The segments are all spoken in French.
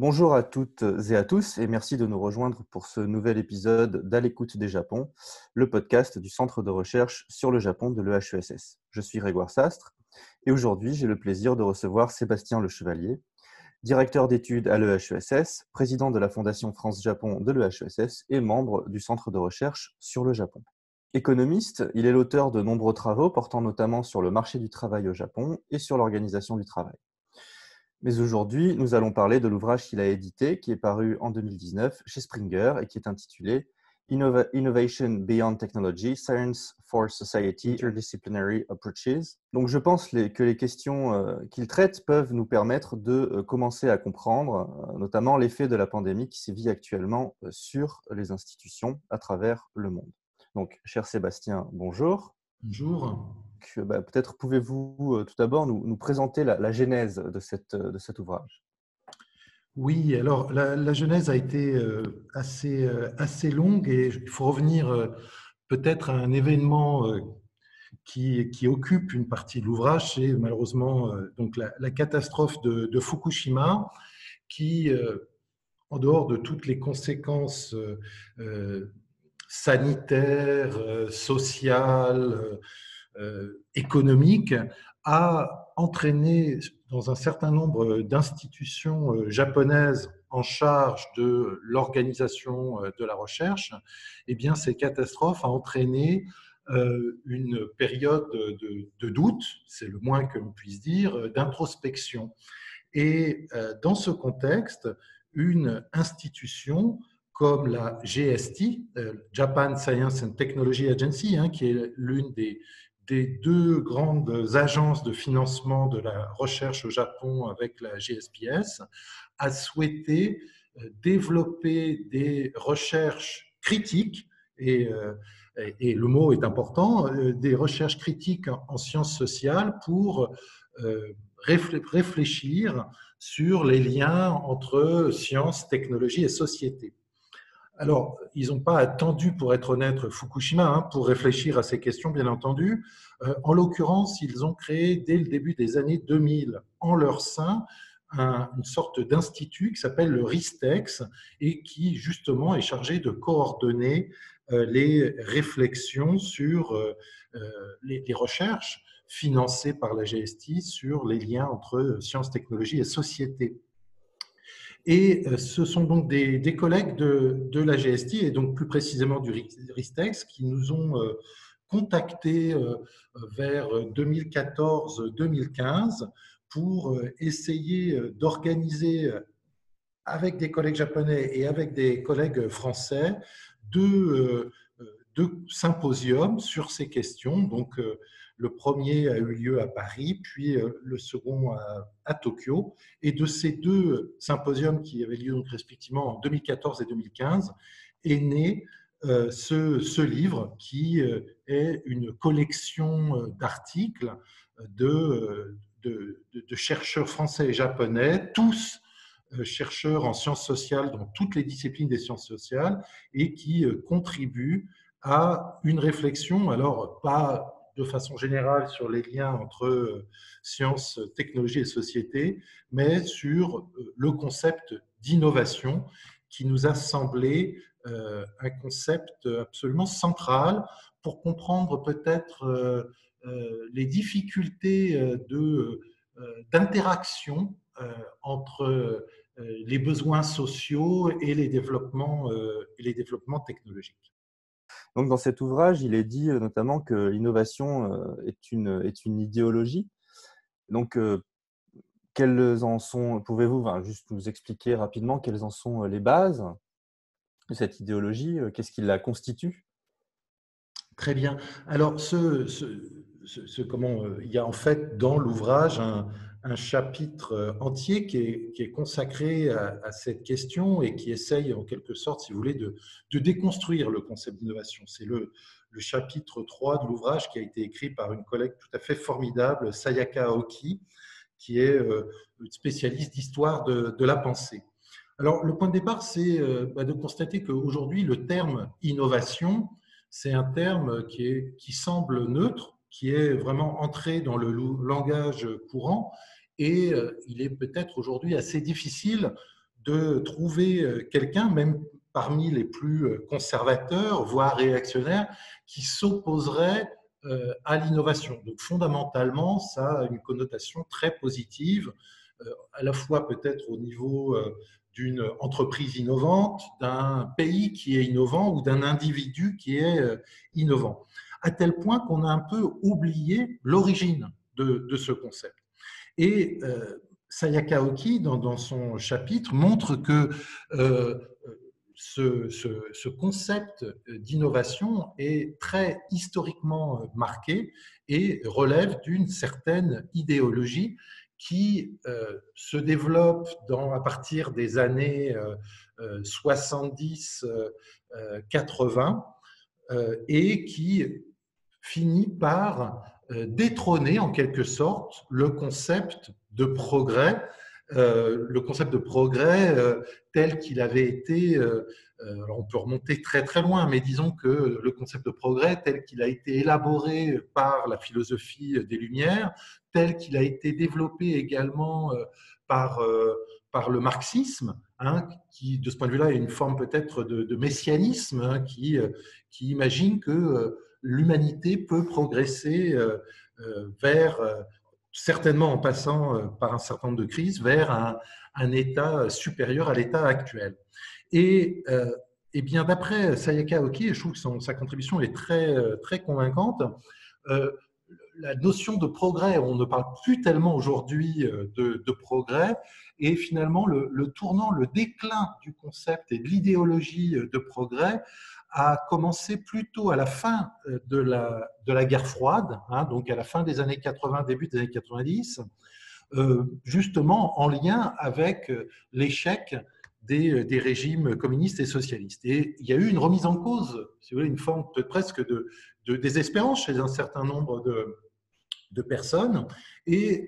Bonjour à toutes et à tous et merci de nous rejoindre pour ce nouvel épisode d'À l'écoute des Japon, le podcast du Centre de recherche sur le Japon de l'EHESS. Je suis Grégoire Sastre et aujourd'hui j'ai le plaisir de recevoir Sébastien Le Chevalier, directeur d'études à l'EHESS, président de la Fondation France-Japon de l'EHESS et membre du Centre de recherche sur le Japon. Économiste, il est l'auteur de nombreux travaux portant notamment sur le marché du travail au Japon et sur l'organisation du travail. Mais aujourd'hui, nous allons parler de l'ouvrage qu'il a édité, qui est paru en 2019 chez Springer et qui est intitulé Innovation Beyond Technology, Science for Society, Interdisciplinary Approaches. Donc je pense que les questions euh, qu'il traite peuvent nous permettre de euh, commencer à comprendre euh, notamment l'effet de la pandémie qui sévit actuellement sur les institutions à travers le monde. Donc, cher Sébastien, bonjour. Bonjour. Bah, peut-être pouvez-vous euh, tout d'abord nous, présenter la, genèse de, cet ouvrage. Oui, alors la, genèse a été euh, assez, euh, assez longue et il faut revenir peut-être à un événement qui, occupe une partie de l'ouvrage, c'est malheureusement donc la, catastrophe de, Fukushima qui, en dehors de toutes les conséquences sanitaires, sociales, économique a entraîné dans un certain nombre d'institutions euh, japonaises en charge de l'organisation euh, de la recherche, eh bien, ces catastrophes ont entraîné une période de, doute, c'est le moins que l'on puisse dire, d'introspection. Et dans ce contexte, une institution comme la GST, Japan Science and Technology Agency, hein, qui est l'une des des deux grandes agences de financement de la recherche au Japon avec la GSPS, a souhaité euh, développer des recherches critiques, euh, et, le mot est important, euh, des recherches critiques en, sciences sociales pour réfléchir sur les liens entre sciences, technologie et société. Alors, ils n'ont pas attendu, pour être honnête, Fukushima hein, pour réfléchir à ces questions, bien entendu. Euh, en l'occurrence, ils ont créé dès le début des années 2000 en leur sein une sorte d'institut qui s'appelle le RISTEX et qui justement est chargé de coordonner euh, les réflexions sur euh, les, recherches financées par la GST sur les liens entre sciences, technologies et société. Et euh, ce sont donc des, collègues de, la GST et donc plus précisément du RISTEX qui nous ont euh, contactés euh, vers 2014-2015 pour essayer d'organiser avec des collègues japonais et avec des collègues français deux, deux symposiums sur ces questions. Donc, le premier a eu lieu à Paris, puis euh, le second à, Tokyo. Et de ces deux symposiums qui avaient lieu donc respectivement en 2014 et 2015, est né euh, ce, livre qui euh, est une collection d'articles de, de, chercheurs français et japonais, tous chercheurs en sciences sociales dans toutes les disciplines des sciences sociales et qui contribuent à une réflexion, alors pas de façon générale sur les liens entre euh, sciences, technologie et société, mais sur euh, le concept d'innovation qui nous a semblé euh, un concept absolument central pour comprendre peut-être les difficultés d'interaction entre les besoins sociaux et les développements, et les développements technologiques. Donc, dans cet ouvrage, il est dit euh, notamment que l'innovation euh, est une, idéologie. Donc, euh, quelles en sont, pouvez-vous juste nous expliquer rapidement quelles en sont les bases de cette idéologie Qu'est-ce qui la constitue? Très bien. Alors, comment, il y a en fait dans l'ouvrage un, un chapitre euh, entier qui est, consacré à, cette question et qui essaye en quelque sorte, si vous voulez, de, déconstruire le concept d'innovation. C'est le, chapitre 3 de l'ouvrage qui a été écrit par une collègue tout à fait formidable, Sayaka Aoki, qui est euh, spécialiste d'histoire de, la pensée. Alors, le point de départ, c'est euh, bah, de constater qu'aujourd'hui, le terme innovation, c'est un terme qui semble neutre, qui est vraiment entré dans le langage courant. Et euh, il est peut-être aujourd'hui assez difficile de trouver quelqu'un, même parmi les plus conservateurs, voire réactionnaires, qui s'opposerait à l'innovation. Donc fondamentalement, ça a une connotation très positive, à la fois peut-être au niveau d'une entreprise innovante, d'un pays qui est innovant ou d'un individu qui est innovant. À tel point qu'on a un peu oublié l'origine de, ce concept. Et euh, Sayaka Oki, dans, son chapitre, montre que euh, ce, concept d'innovation est très historiquement marqué et relève d'une certaine idéologie qui euh, se développe à partir des années 70-80 et qui finit par euh, détrôner en quelque sorte le concept de progrès, euh, le concept de progrès euh, tel qu'il avait été, alors on peut remonter très très loin, mais disons que le concept de progrès tel qu'il a été élaboré par la philosophie des Lumières, tel qu'il a été développé également par, par le marxisme, hein, qui de ce point de vue-là est une forme peut-être de, messianisme, hein, qui, qui imagine que l'humanité peut progresser euh, euh, vers, euh, certainement en passant par un certain nombre de crises, vers un, état supérieur à l'état actuel. Et, et bien d'après Sayaka Oki, je trouve que sa contribution est très, très convaincante, la notion de progrès, on ne parle plus tellement aujourd'hui de, progrès, et finalement le, le, tournant, le déclin du concept et de l'idéologie de progrès a commencé plutôt à la fin euh, de la, de la guerre froide, hein, donc à la fin des années 80, début des années 90, euh, justement en lien avec euh, l'échec des, des, régimes communistes et socialistes. Et il y a eu une remise en cause, si vous voulez, une forme de, presque de, de désespérance chez un certain nombre de, de personnes. Et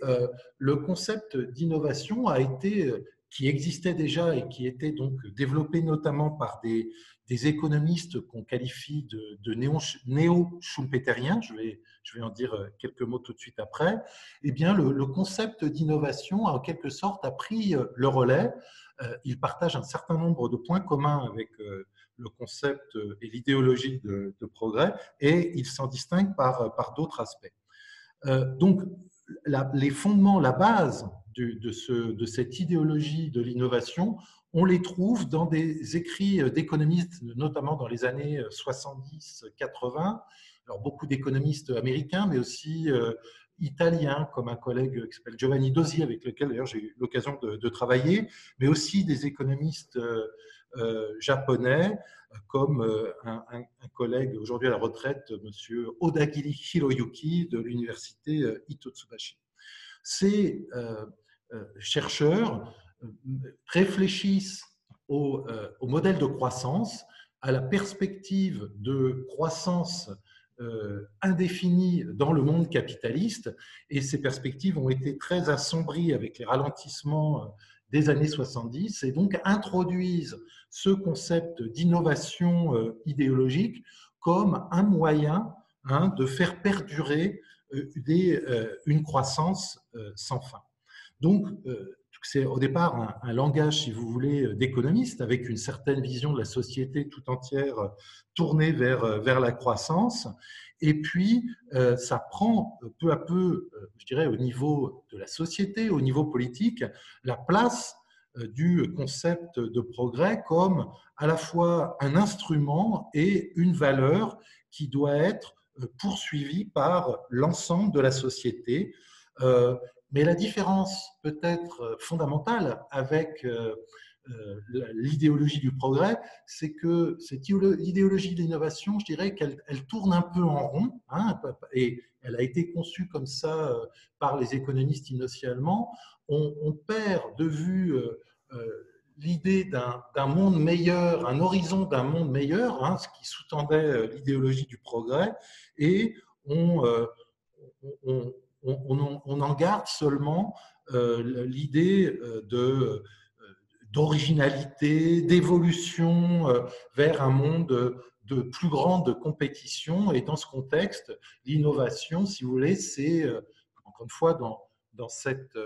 le concept d'innovation a été qui existait déjà et qui était donc développé notamment par des, des économistes qu'on qualifie de, néo-schumpeteriens, je vais, en dire euh, quelques mots tout de suite après, eh bien, le, concept d'innovation, en quelque sorte, a pris euh, le relais. Euh, il partage un certain nombre de points communs avec le concept et l'idéologie de, progrès, et il s'en distingue par, d'autres aspects. donc, les fondements, la base de cette idéologie de l'innovation on les trouve dans des écrits d'économistes, notamment dans les années 70-80. Alors, beaucoup d'économistes américains, mais aussi euh, italiens, comme un collègue qui s'appelle Giovanni Dosi, avec lequel d'ailleurs j'ai eu l'occasion de, travailler, mais aussi des économistes euh, euh, japonais, comme un, collègue aujourd'hui à la retraite, M. Odagiri Hiroyuki de l'université Hitotsubashi. Ces chercheurs réfléchissent euh, au, modèle de croissance, à la perspective de croissance euh, indéfinie dans le monde capitaliste, et ces perspectives ont été très assombries avec les ralentissements euh, des années 70, et donc introduisent ce concept d'innovation idéologique comme un moyen hein, de faire perdurer une croissance sans fin. Donc, c'est au départ un, langage, si vous voulez, d'économiste, avec une certaine vision de la société tout entière tournée vers, vers la croissance. Et puis, euh, ça prend peu à peu, euh, je dirais, au niveau de la société, au niveau politique, la place euh, du concept de progrès comme à la fois un instrument et une valeur qui doit être poursuivie par l'ensemble de la société. Mais la différence peut-être euh, fondamentale avec euh, euh, l'idéologie du progrès, c'est que cette idéologie de l'innovation, je dirais qu'elle tourne un peu en rond, hein, et elle a été conçue comme ça par les économistes initialement. On, perd de vue l'idée d'un monde meilleur, un horizon d'un monde meilleur, hein, ce qui sous-tendait l'idéologie du progrès, et on, on, on, en garde seulement euh, l'idée euh, euh, d'originalité, d'évolution vers un monde de plus grande compétition. Et dans ce contexte, l'innovation, si vous voulez, c'est, encore une fois, dans cette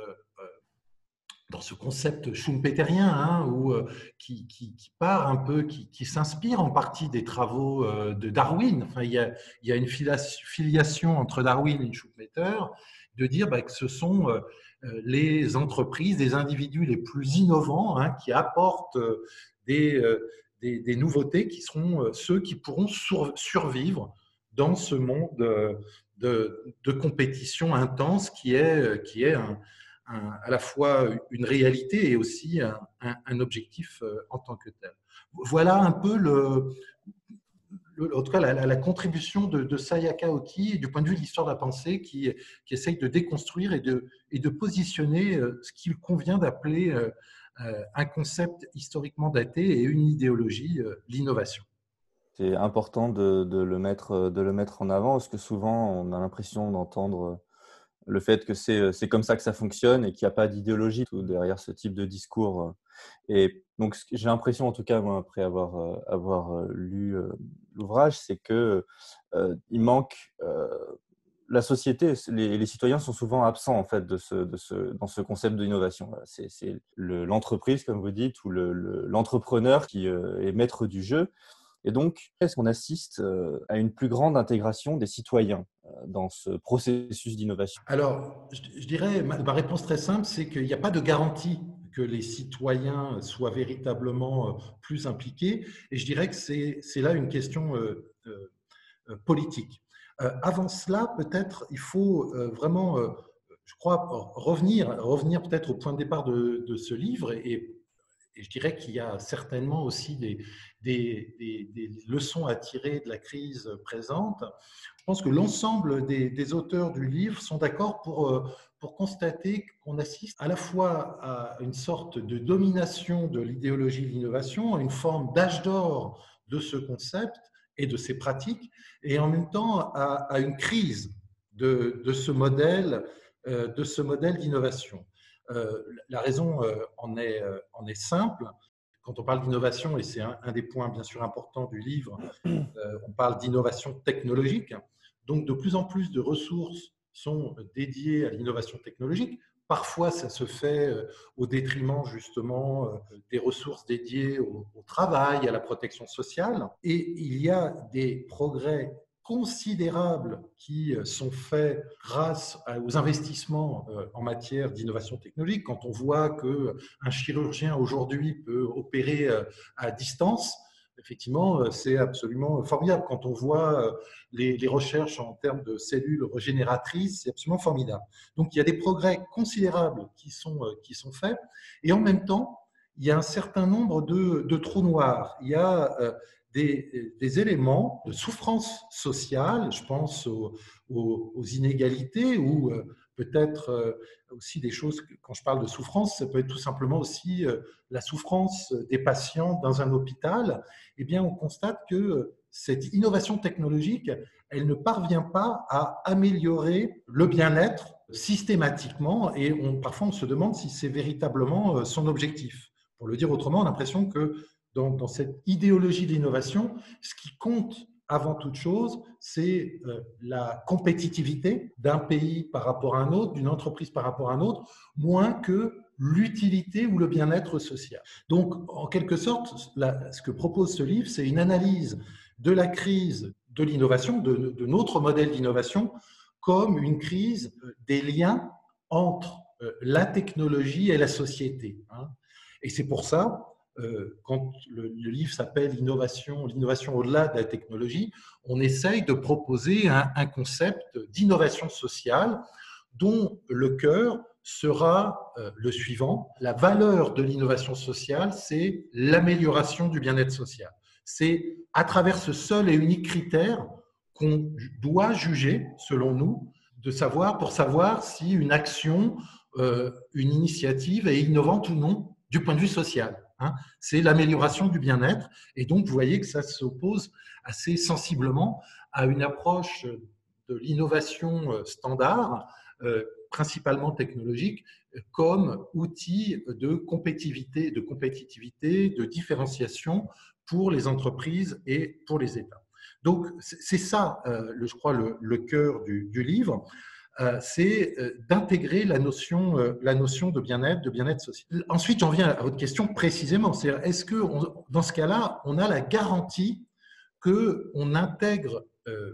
dans ce concept schumpeterien, hein, où, qui, part un peu, qui, s'inspire en partie des travaux de Darwin. Enfin, il, y a, une filiation entre Darwin et Schumpeter, de dire bah, que ce sont les entreprises, les individus les plus innovants hein, qui apportent des, nouveautés qui seront ceux qui pourront survivre dans ce monde de, de, compétition intense qui est, qui est un, à la fois une réalité et aussi un, objectif euh, en tant que tel. Voilà un peu le, en tout cas la, contribution de, de, Sayaka Oki du point de vue de l'histoire de la pensée qui, qui essaye de déconstruire et de, et de positionner euh, ce qu'il convient d'appeler euh, un concept historiquement daté et une idéologie, l'innovation. C'est important de, de, le mettre, de le mettre en avant parce que souvent on a l'impression d'entendre le fait que c'est comme ça que ça fonctionne et qu'il n'y a pas d'idéologie derrière ce type de discours. Et donc, j'ai l'impression, en tout cas, moi, après avoir, avoir lu l'ouvrage, c'est que il manque la société, les, les, citoyens sont souvent absents en fait de ce, de ce, dans ce concept d'innovation. C'est l'entreprise, comme vous dites, ou l'entrepreneur le, qui est maître du jeu. Et donc, est-ce qu'on assiste à une plus grande intégration des citoyens? Dans ce processus d'innovation Alors, je dirais, ma réponse très simple, c'est qu'il n'y a pas de garantie que les citoyens soient véritablement plus impliqués. Et je dirais que c'est là une question politique. Avant cela, peut-être, il faut vraiment, je crois, revenir, revenir peut-être au point de départ de, de ce livre et et je dirais qu'il y a certainement aussi des, leçons à tirer de la crise présente. Je pense que l'ensemble des, auteurs du livre sont d'accord pour, euh, pour constater qu'on assiste à la fois à une sorte de domination de l'idéologie de l'innovation, à une forme d'âge d'or de ce concept et de ses pratiques, et en même temps à, une crise de ce modèle, euh, de ce modèle d'innovation. Euh, la raison euh, en est, euh, en est simple. Quand on parle d'innovation, et c'est un, des points bien sûr importants du livre, on parle d'innovation technologique. Donc de plus en plus de ressources sont dédiées à l'innovation technologique. Parfois, ça se fait au détriment justement des ressources dédiées au, au, travail, à la protection sociale. Et il y a des progrès considérables qui euh, sont faits grâce aux investissements euh, en matière d'innovation technologique. Quand on voit qu'un chirurgien aujourd'hui peut opérer euh, à distance, effectivement, c'est absolument formidable. Quand on voit les, recherches en termes de cellules régénératrices, c'est absolument formidable. Donc, il y a des progrès considérables qui sont, qui sont faits. Et en même temps, il y a un certain nombre de trous noirs. Il y a des, éléments de souffrance sociale, je pense aux, inégalités ou euh, peut-être euh, aussi des choses, quand je parle de souffrance, ça peut être tout simplement aussi euh, la souffrance des patients dans un hôpital, eh bien on constate que cette innovation technologique, elle ne parvient pas à améliorer le bien-être systématiquement et on, parfois on se demande si c'est véritablement son objectif. Pour le dire autrement, on a l'impression que dans, cette idéologie d'innovation, ce qui compte avant toute chose, c'est euh, la compétitivité d'un pays par rapport à un autre, d'une entreprise par rapport à un autre, moins que l'utilité ou le bien-être social. Donc, en quelque sorte, ce que propose ce livre, c'est une analyse de la crise de l'innovation, de, notre modèle d'innovation, comme une crise euh, des liens entre euh, la technologie et la société. Hein. Et c'est pour ça quand le, livre s'appelle L'innovation, l'innovation au-delà de la technologie, on essaye de proposer un, concept d'innovation sociale dont le cœur sera euh, le suivant. La valeur de l'innovation sociale, c'est l'amélioration du bien-être social. C'est à travers ce seul et unique critère qu'on doit juger, selon nous, de savoir, pour savoir si une action, euh, une initiative est innovante ou non du point de vue social. Hein, c'est l'amélioration du bien-être. Et donc, vous voyez que ça s'oppose assez sensiblement à une approche de l'innovation euh, standard, euh, principalement technologique, comme outil de compétitivité, de différenciation pour les entreprises et pour les États. Donc, c'est ça, euh, je crois, le, cœur du, livre. C'est d'intégrer la notion, la notion de bien-être, de bien-être social. Ensuite, j'en viens à votre question précisément. C'est est-ce que dans ce cas-là, on a la garantie qu'on intègre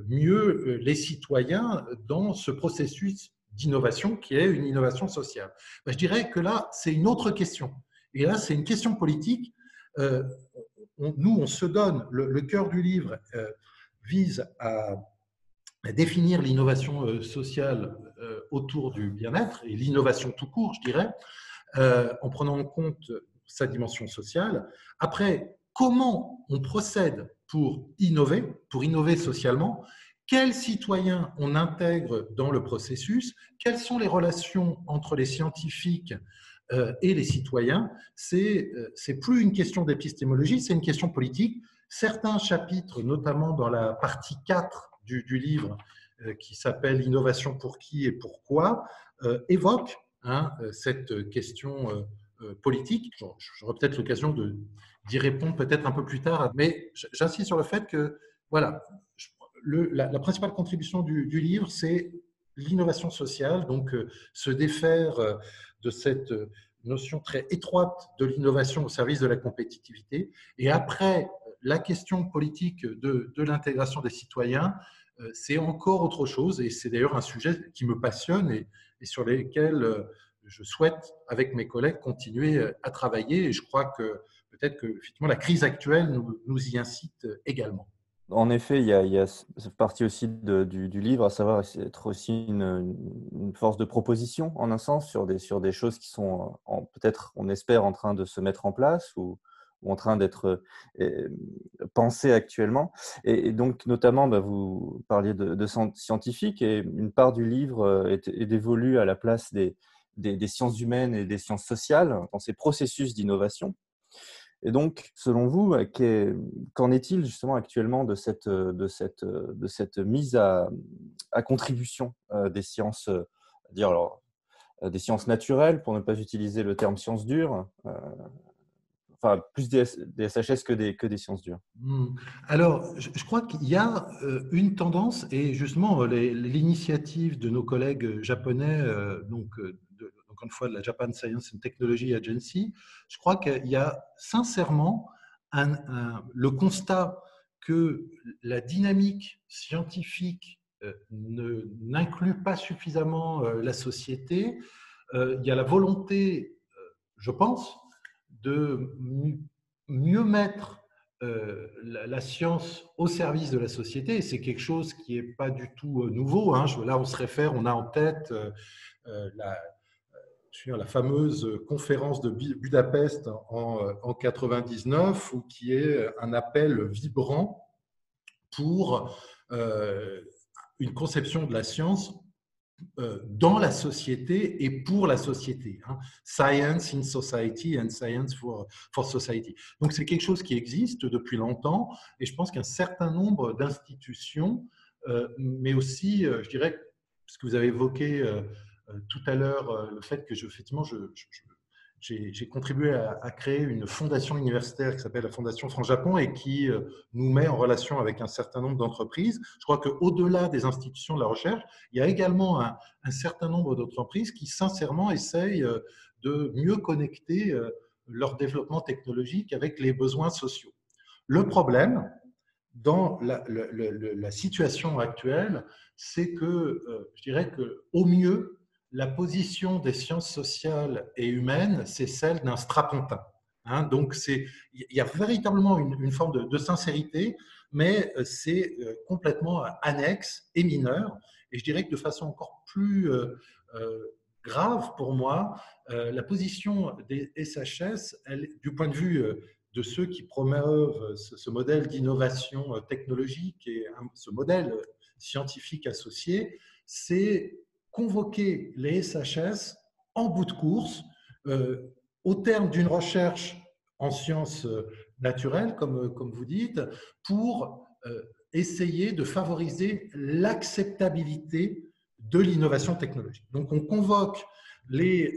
mieux les citoyens dans ce processus d'innovation qui est une innovation sociale? Ben, Je dirais que là, c'est une autre question. Et là, c'est une question politique. nous, on se donne, le, cœur du livre vise à définir l'innovation euh, sociale euh, autour du bien-être et l'innovation tout court, je dirais, euh, en prenant en compte sa dimension sociale. Après, comment on procède pour innover, pour innover socialement? Quels citoyens on intègre dans le processus? Quelles sont les relations entre les scientifiques et les citoyens? C'est plus une question d'épistémologie, c'est une question politique. Certains chapitres, notamment dans la partie 4 du, livre euh, qui s'appelle Innovation pour qui et pourquoi, euh, évoque hein, euh, cette question politique. J'aurai peut-être l'occasion d'y répondre peut-être un peu plus tard, mais j'insiste sur le fait que voilà, la, principale contribution du, livre, c'est l'innovation sociale, donc se défaire de cette notion très étroite de l'innovation au service de la compétitivité. Et après, la question politique de, l'intégration des citoyens, euh, c'est encore autre chose et c'est d'ailleurs un sujet qui me passionne et, sur lequel euh, je souhaite, avec mes collègues, continuer euh, à travailler. Et je crois que peut-être que la crise actuelle nous, y incite également. En effet, il y a, cette partie aussi du, livre, à savoir être aussi une, une, force de proposition, en un sens, sur des, sur des choses qui sont peut-être, on espère, en train de se mettre en place ou, en train d'être euh, pensé actuellement. Et, donc, notamment, bah, vous parliez de, scientifiques et une part du livre euh, est, dévolue à la place des, des, sciences humaines et des sciences sociales dans ces processus d'innovation. Et donc, selon vous, qu'en est-il justement actuellement de cette, de cette, de cette mise à, à contribution euh, des sciences, dire alors, des sciences naturelles, pour ne pas utiliser le terme sciences dures, enfin, plus des, SHS que des, sciences dures hmm. Alors, je, crois qu'il y a euh, une tendance, et justement, l'initiative de nos collègues japonais, euh, donc, euh, encore une fois, de la Japan Science and Technology Agency, je crois qu'il y a sincèrement le constat que la dynamique scientifique n'inclut pas suffisamment la société. il y a la volonté, je pense, de mieux mettre euh, la, science au service de la société. C'est quelque chose qui n'est pas du tout euh, nouveau. Hein. Là, on se réfère, on a en tête euh, la, fameuse conférence de Budapest en, en 99, ou qui est un appel vibrant pour une conception de la science dans la société et pour la société. Hein. Science in society and science for, for society. Donc c'est quelque chose qui existe depuis longtemps et je pense qu'un certain nombre d'institutions, euh, mais aussi, euh, je dirais, ce que vous avez évoqué tout à l'heure, le fait que effectivement, je, j'ai contribué à, créer une fondation universitaire qui s'appelle la Fondation France-Japon et qui euh, nous met en relation avec un certain nombre d'entreprises. Je crois qu'au-delà des institutions de la recherche, il y a également un, certain nombre d'entreprises qui sincèrement essayent euh, de mieux connecter euh, leur développement technologique avec les besoins sociaux. Le problème dans la, la situation actuelle, c'est que je dirais qu'au mieux, la position des sciences sociales et humaines, c'est celle d'un strapontin. Hein. donc, il y a véritablement une, forme de, sincérité, mais euh, c'est euh, complètement annexe et mineur. Et je dirais que de façon encore plus euh, grave pour moi, la position des SHS, du point de vue de ceux qui promeuvent ce, modèle d'innovation technologique et ce modèle scientifique associé, c'est convoquer les SHS en bout de course euh, au terme d'une recherche en sciences euh, naturelles, comme, euh, comme vous dites, pour essayer de favoriser l'acceptabilité de l'innovation technologique. Donc on convoque les,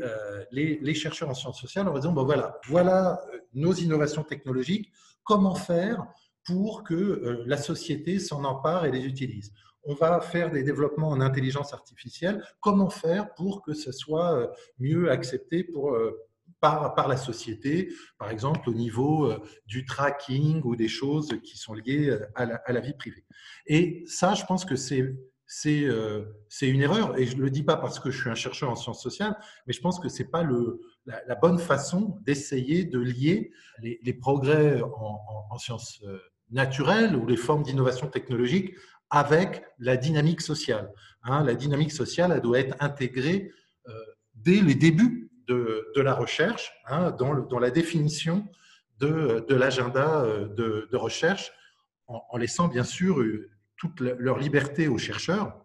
chercheurs en sciences sociales en disant, bon voilà, voilà nos innovations technologiques, comment faire pour que la société s'en empare et les utilise on va faire des développements en intelligence artificielle. Comment faire pour que ce soit mieux accepté pour, par, la société, par exemple au niveau du tracking ou des choses qui sont liées à la, vie privée. Et ça, je pense que c'est euh, une erreur. Et je ne le dis pas parce que je suis un chercheur en sciences sociales, mais je pense que ce n'est pas la, bonne façon d'essayer de lier les, progrès en, sciences euh, naturelles ou les formes d'innovation technologique avec la dynamique sociale. Hein. la dynamique sociale, elle doit être intégrée euh, dès les débuts de, la recherche, hein, dans, la définition de, l'agenda de, de, recherche, en, laissant bien sûr toute leur liberté aux chercheurs,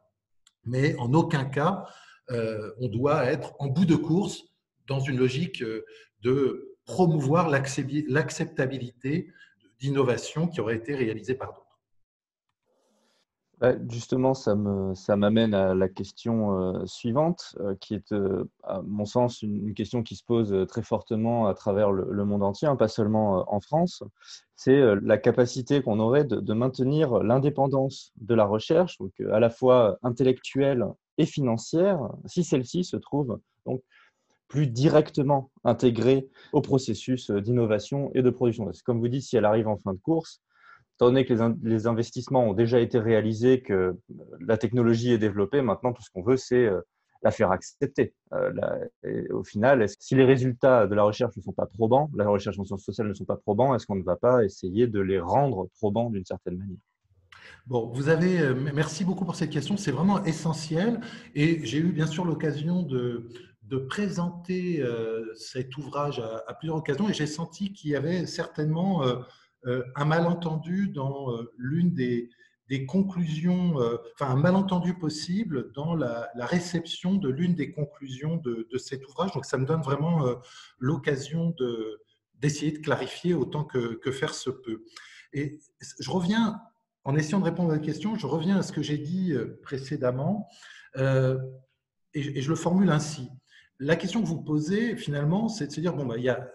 mais en aucun cas euh, on doit être en bout de course dans une logique euh, de promouvoir l'acceptabilité d'innovations qui auraient été réalisées par d'autres. Bah, justement, ça m'amène à la question euh, suivante, euh, qui est, euh, à mon sens, une, question qui se pose très fortement à travers le, monde entier, hein, pas seulement en France. C'est la capacité qu'on aurait de, maintenir l'indépendance de la recherche, donc à la fois intellectuelle et financière, si celle-ci se trouve donc plus directement intégrée au processus d'innovation et de production. Comme vous dites, si elle arrive en fin de course, étant donné que les, investissements ont déjà été réalisés, que euh, la technologie est développée, maintenant tout ce qu'on veut, c'est euh, la faire accepter. Euh, au final, si les résultats de la recherche ne sont pas probants, la recherche en sciences sociales ne sont pas probants, est-ce qu'on ne va pas essayer de les rendre probants d'une certaine manière? Bon, vous avez, merci beaucoup pour cette question, c'est vraiment essentiel. Et j'ai eu bien sûr l'occasion de, présenter cet ouvrage à, plusieurs occasions et j'ai senti qu'il y avait certainement un malentendu dans euh, l'une des, conclusions, euh, enfin un malentendu possible dans la, réception de l'une des conclusions de, cet ouvrage. Donc ça me donne vraiment l'occasion d'essayer de, clarifier autant que, faire se peut. Et je reviens, en essayant de répondre à la question, je reviens à ce que j'ai dit précédemment et, et, je le formule ainsi. La question que vous posez finalement, c'est de se dire, bon, bah, il y a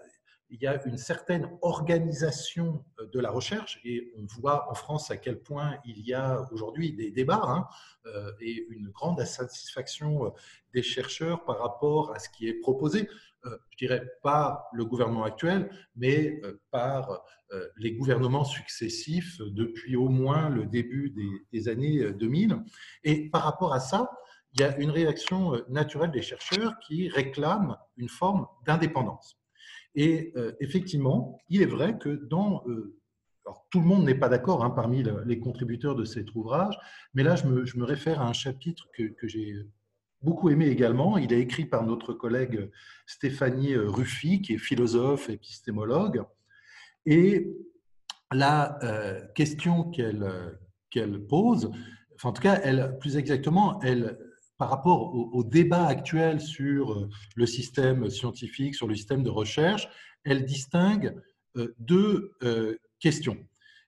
il y a une certaine organisation euh, de la recherche et on voit en France à quel point il y a aujourd'hui des débats hein, euh, et une grande insatisfaction euh, des chercheurs par rapport à ce qui est proposé. Je dirais pas le gouvernement actuel, mais par les gouvernements successifs depuis au moins le début des, des années 2000. Et par rapport à ça, il y a une réaction naturelle des chercheurs qui réclament une forme d'indépendance. Et euh, effectivement, il est vrai que dans... Euh, alors, tout le monde n'est pas d'accord hein, parmi les contributeurs de cet ouvrage, mais là, je me, réfère à un chapitre que, j'ai beaucoup aimé également. Il est écrit par notre collègue Stéphanie Ruffy, qui est philosophe, épistémologue. Et la euh, question qu'elle pose, enfin, en tout cas, elle, plus exactement, elle par rapport au, débat actuel sur euh, le système scientifique, sur le système de recherche, elle distingue euh, deux euh, questions.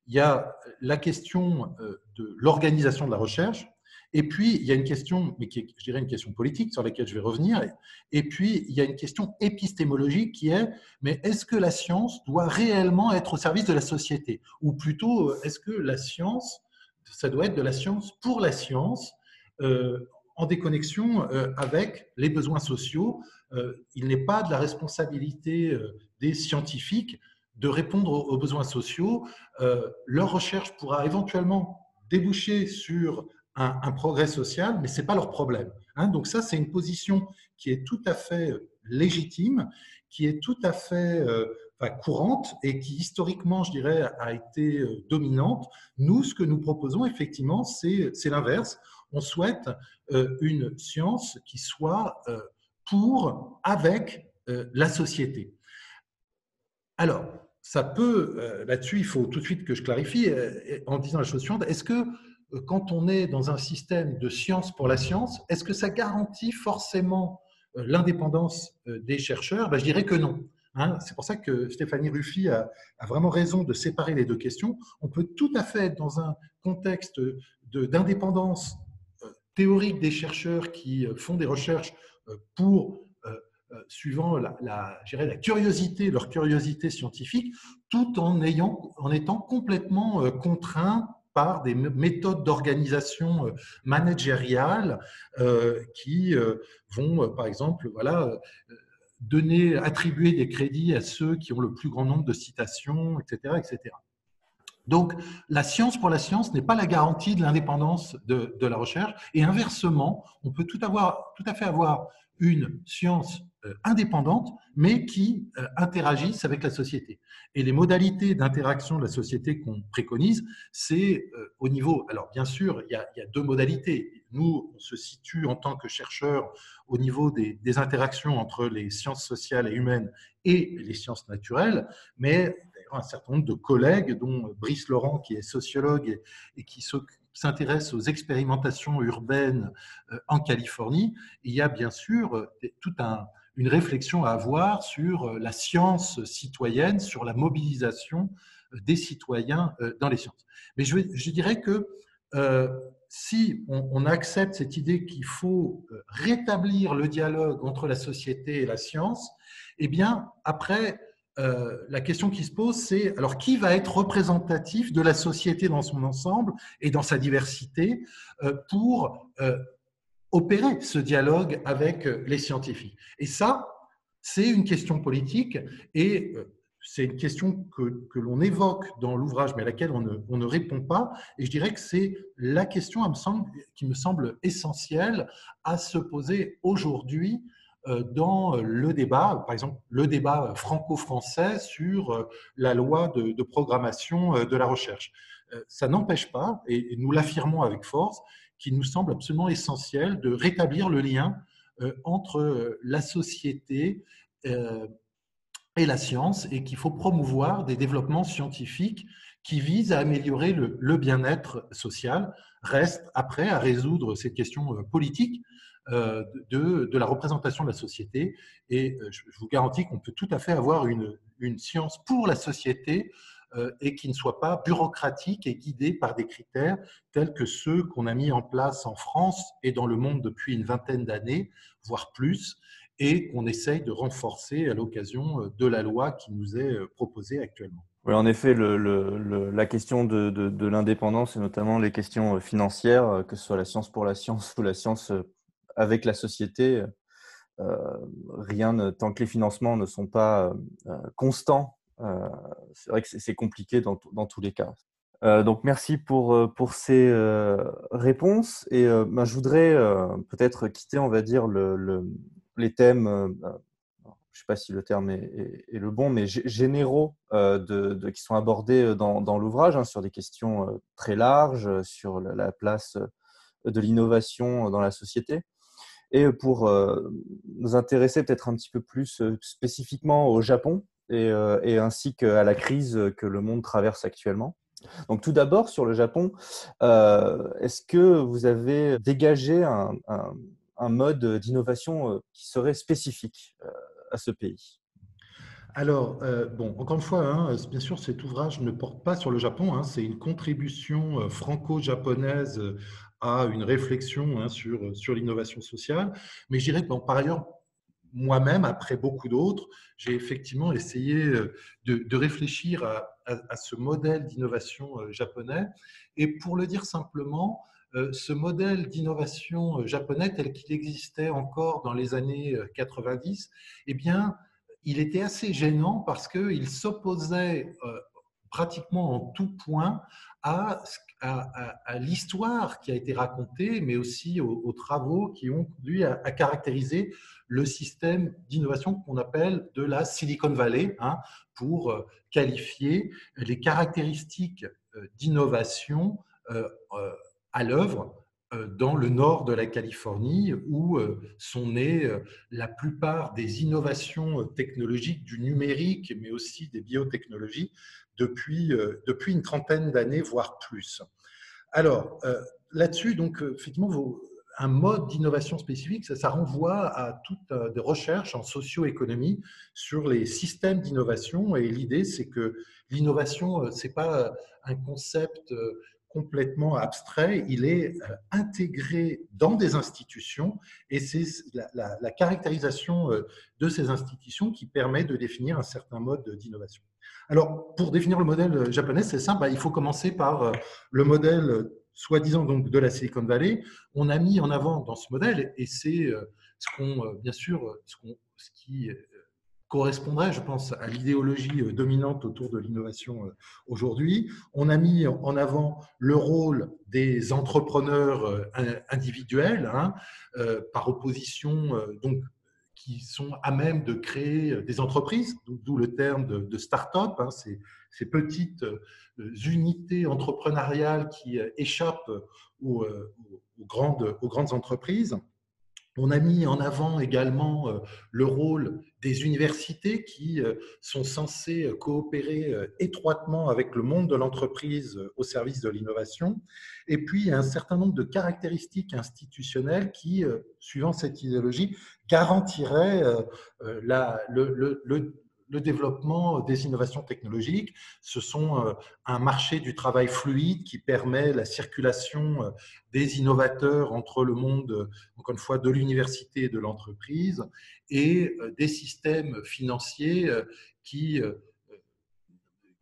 Il y a la question de l'organisation de la recherche, et puis il y a une question, mais qui est, je dirais, une question politique sur laquelle je vais revenir, et puis il y a une question épistémologique qui est, mais est-ce que la science doit réellement être au service de la société? Ou plutôt, est-ce que la science, ça doit être de la science pour la science en déconnexion euh, avec les besoins sociaux. Euh, il n'est pas de la responsabilité euh, des scientifiques de répondre aux besoins sociaux. Leur recherche pourra éventuellement déboucher sur un, progrès social, mais ce n'est pas leur problème. Hein. Donc ça, c'est une position qui est tout à fait légitime, qui est tout à fait courante et qui historiquement, je dirais, a été dominante. Nous, ce que nous proposons, effectivement, c'est l'inverse on souhaite euh, une science qui soit euh, pour, avec euh, la société. Alors, ça peut, là-dessus, il faut tout de suite que je clarifie en disant la chose suivante, est-ce que quand on est dans un système de science pour la science, est-ce que ça garantit forcément l'indépendance des chercheurs? Ben, Je dirais que non. Hein. c'est pour ça que Stéphanie Ruffy a, a, vraiment raison de séparer les deux questions. On peut tout à fait être dans un contexte d'indépendance théorique des chercheurs qui euh, font des recherches euh, pour, euh, suivant la, la, curiosité, leur curiosité scientifique, tout en, ayant, en étant complètement contraints par des méthodes d'organisation managériale qui vont, par exemple, voilà, donner, attribuer des crédits à ceux qui ont le plus grand nombre de citations, etc. etc. Donc, la science pour la science n'est pas la garantie de l'indépendance de, la recherche. Et inversement, on peut tout, à fait avoir une science euh, indépendante, mais qui euh, interagissent avec la société. Et les modalités d'interaction de la société qu'on préconise, c'est euh, au niveau. Alors, bien sûr, il y, a, deux modalités. Nous, on se situe en tant que chercheurs au niveau des, des interactions entre les sciences sociales et humaines et les sciences naturelles, mais un certain nombre de collègues, dont Brice Laurent, qui est sociologue et, qui s'intéresse aux expérimentations urbaines euh, en Californie. Il y a bien sûr euh, toute une réflexion à avoir sur euh, la science citoyenne, sur la mobilisation des citoyens dans les sciences. Mais je, dirais que si on, on, accepte cette idée qu'il faut rétablir le dialogue entre la société et la science, eh bien, après, euh, la question qui se pose, c'est alors qui va être représentatif de la société dans son ensemble et dans sa diversité euh, pour euh, opérer ce dialogue avec les scientifiques? Et ça, c'est une question politique et c'est une question que, l'on évoque dans l'ouvrage, mais à laquelle on ne, on ne, répond pas. Et je dirais que c'est la question qui me semble essentielle à se poser aujourd'hui dans le débat, par exemple le débat franco-français sur euh, la loi de, programmation euh, de la recherche. Ça n'empêche pas, et nous l'affirmons avec force, qu'il nous semble absolument essentiel de rétablir le lien entre la société et la science et qu'il faut promouvoir des développements scientifiques qui visent à améliorer le, bien-être social. Reste après à résoudre ces questions politiques euh, de, la représentation de la société. Et euh, je, vous garantis qu'on peut tout à fait avoir une, science pour la société euh, et qui ne soit pas bureaucratique et guidée par des critères tels que ceux qu'on a mis en place en France et dans le monde depuis une vingtaine d'années, voire plus, et qu'on essaye de renforcer à l'occasion de la loi qui nous est proposée actuellement. Oui, en effet, la question de, de l'indépendance et notamment les questions financières, que ce soit la science pour la science ou la science avec la société, euh, rien tant que les financements ne sont pas euh, constants, euh, c'est vrai que c'est compliqué dans, dans, tous les cas. donc merci pour, pour ces réponses et ben, je voudrais peut-être quitter, on va dire, le, les thèmes je ne sais pas si le terme est, est, le bon, mais généraux de, qui sont abordés dans, dans l'ouvrage, hein, sur des questions très larges, sur la place de l'innovation dans la société. Et pour euh, nous intéresser peut-être un petit peu plus euh, spécifiquement au Japon et, euh, ainsi qu'à la crise que le monde traverse actuellement. Donc tout d'abord sur le Japon, est-ce que vous avez dégagé un, un, mode d'innovation qui serait spécifique à ce pays? Alors, bon, encore une fois, hein, bien sûr, cet ouvrage ne porte pas sur le Japon, hein, c'est une contribution franco-japonaise à une réflexion hein, sur, sur l'innovation sociale. Mais je dirais que par ailleurs, moi-même, après beaucoup d'autres, j'ai effectivement essayé euh, de, réfléchir à, ce modèle d'innovation euh, japonais. Et pour le dire simplement, euh, ce modèle d'innovation japonais tel qu'il existait encore dans les années 90, eh bien, il était assez gênant parce qu'il s'opposait pratiquement en tout point à, à, l'histoire qui a été racontée, mais aussi aux, travaux qui ont conduit à, caractériser le système d'innovation qu'on appelle de la Silicon Valley, hein, pour euh, qualifier les caractéristiques euh, d'innovation euh, à l'œuvre dans le nord de la Californie, où sont nées la plupart des innovations technologiques du numérique, mais aussi des biotechnologies, depuis, euh, depuis une trentaine d'années, voire plus. Alors, euh, là-dessus, donc, euh, effectivement, un mode d'innovation spécifique, ça, renvoie à toutes des recherches en socio-économie sur les systèmes d'innovation. Et l'idée, c'est que l'innovation, ce n'est pas un concept complètement abstrait, il est intégré dans des institutions et c'est la, caractérisation de ces institutions qui permet de définir un certain mode d'innovation. Alors, pour définir le modèle japonais, c'est simple, bah, il faut commencer par le modèle soi-disant donc de la Silicon Valley. On a mis en avant dans ce modèle, et c'est ce qu'on, bien sûr, ce, qui correspondrait, je pense, à l'idéologie euh, dominante autour de l'innovation euh, aujourd'hui. On a mis en avant le rôle des entrepreneurs euh, individuels, hein, par opposition, donc, qui sont à même de créer des entreprises, d'où le terme de, start-up, hein, ces, petites unités entrepreneuriales qui échappent aux, grandes, aux grandes entreprises. On a mis en avant également euh, le rôle des universités qui euh, sont censées euh, coopérer étroitement avec le monde de l'entreprise au service de l'innovation. Et puis, un certain nombre de caractéristiques institutionnelles qui, suivant cette idéologie, garantiraient la, le, le développement des innovations technologiques. Ce sont euh, un marché du travail fluide qui permet la circulation euh, des innovateurs entre le monde, encore une fois, de l'université et de l'entreprise, et euh, des systèmes financiers qui